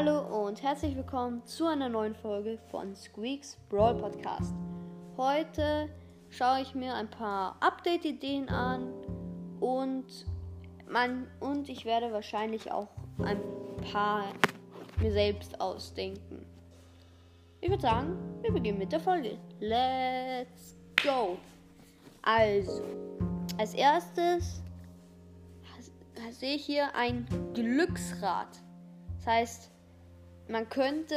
Hallo und herzlich willkommen zu einer neuen Folge von Squeaks Brawl Podcast. Heute schaue ich mir ein paar Update-Ideen an und, man, und ich werde wahrscheinlich auch ein paar mir selbst ausdenken. Ich würde sagen, wir beginnen mit der Folge. Let's go! Also, als erstes sehe ich hier ein Glücksrad. Das heißt, man könnte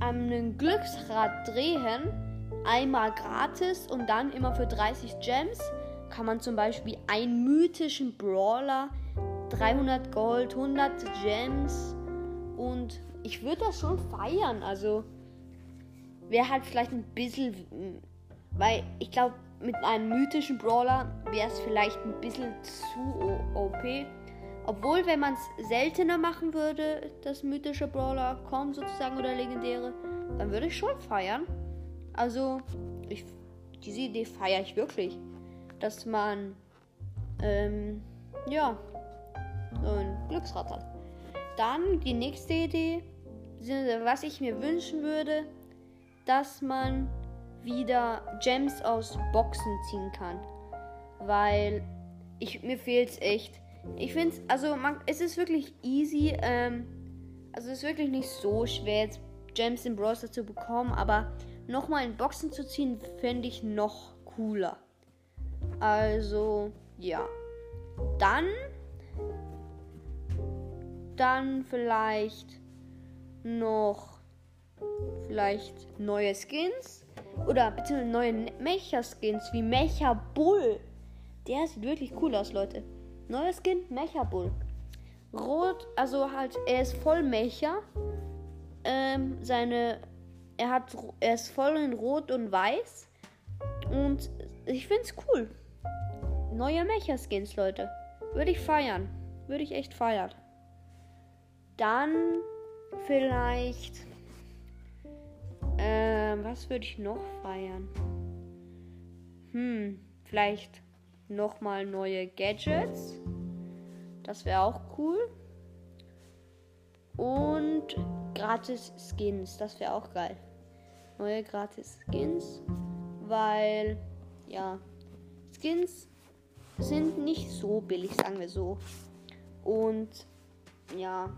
einen Glücksrad drehen, einmal gratis und dann immer für 30 Gems kann man zum Beispiel einen mythischen Brawler, 300 Gold, 100 Gems und ich würde das schon feiern. Also wäre halt vielleicht ein bisschen, weil ich glaube, mit einem mythischen Brawler wäre es vielleicht ein bisschen zu OP. Obwohl, wenn man es seltener machen würde, dass mythische Brawler kommen sozusagen oder legendäre, dann würde ich schon feiern. Also, ich, diese Idee feiere ich wirklich. Dass man, ähm, ja, so ein Glücksrad hat. Dann die nächste Idee, was ich mir wünschen würde, dass man wieder Gems aus Boxen ziehen kann. Weil ich, mir fehlt es echt. Ich finde es, also man, es ist wirklich easy. Ähm, also es ist wirklich nicht so schwer, jetzt Gems im Browser zu bekommen. Aber nochmal in Boxen zu ziehen, fände ich noch cooler. Also, ja. Dann. Dann vielleicht noch. Vielleicht neue Skins. Oder beziehungsweise neue Mecha-Skins wie Mecha Bull. Der sieht wirklich cool aus, Leute. Neues Skin, Mecha Bull. Rot, also halt, er ist voll Mecha. Ähm, seine, er hat, er ist voll in Rot und Weiß. Und ich find's cool. Neue Mecha-Skins, Leute. Würde ich feiern. Würde ich echt feiern. Dann vielleicht ähm, was würde ich noch feiern? Hm, vielleicht nochmal neue Gadgets. Das wäre auch cool. Und gratis Skins. Das wäre auch geil. Neue gratis Skins. Weil, ja, Skins sind nicht so billig, sagen wir so. Und ja,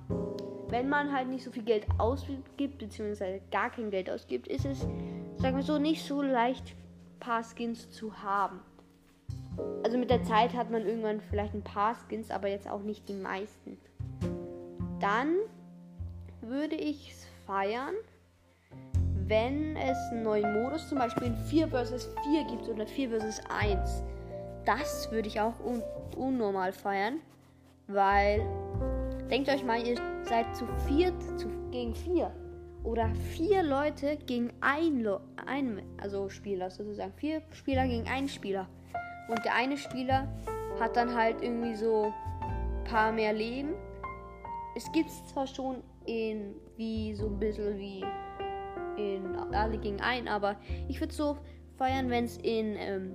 wenn man halt nicht so viel Geld ausgibt, beziehungsweise gar kein Geld ausgibt, ist es, sagen wir so, nicht so leicht, paar Skins zu haben. Also mit der Zeit hat man irgendwann vielleicht ein paar Skins, aber jetzt auch nicht die meisten. Dann würde ich es feiern, wenn es einen neuen Modus, zum Beispiel in 4 vs 4 gibt oder 4 vs 1. Das würde ich auch un unnormal feiern, weil Denkt euch mal, ihr seid zu viert zu, gegen vier. Oder vier Leute gegen ein, ein also Spieler sozusagen. Vier Spieler gegen einen Spieler. Und der eine Spieler hat dann halt irgendwie so ein paar mehr Leben. Es gibt es zwar schon in wie so ein bisschen wie in alle gegen einen, aber ich würde so feiern, wenn es in ähm,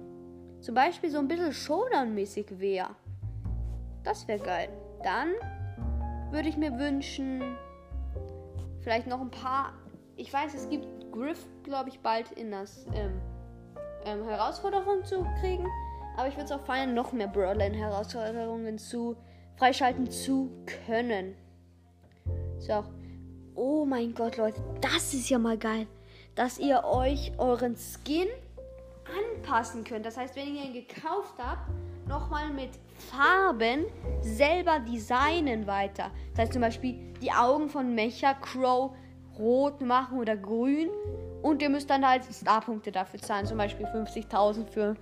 zum Beispiel so ein bisschen Showdown-mäßig wäre. Das wäre geil. Dann würde ich mir wünschen, vielleicht noch ein paar. Ich weiß, es gibt Griff, glaube ich, bald in das ähm, ähm, Herausforderung zu kriegen. Aber ich würde es auch feiern, noch mehr Brawler in Herausforderungen zu freischalten zu können. So. Oh mein Gott, Leute, das ist ja mal geil, dass ihr euch euren Skin anpassen könnt. Das heißt, wenn ihr ihn gekauft habt, nochmal mit Farben selber designen weiter. Das heißt zum Beispiel die Augen von Mecha Crow rot machen oder grün. Und ihr müsst dann halt Starpunkte dafür zahlen. Zum Beispiel 50.000 für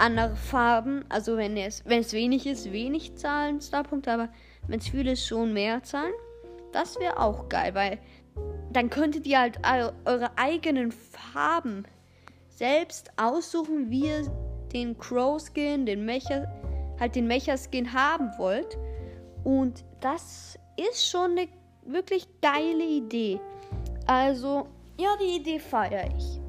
andere Farben. Also wenn es, wenn es wenig ist, wenig zahlen Starpunkte. Aber wenn es viel ist, schon mehr zahlen. Das wäre auch geil, weil dann könntet ihr halt eure eigenen Farben selbst aussuchen, wie ihr den Crow-Skin, den Mecha, halt den Mecha-Skin haben wollt. Und das ist schon eine wirklich geile Idee. Also, ja, die Idee feiere ich.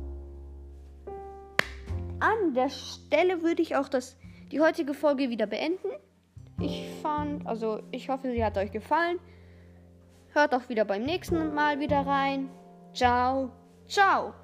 An der Stelle würde ich auch das, die heutige Folge wieder beenden. Ich fand, also ich hoffe, sie hat euch gefallen. Hört auch wieder beim nächsten Mal wieder rein. Ciao, ciao.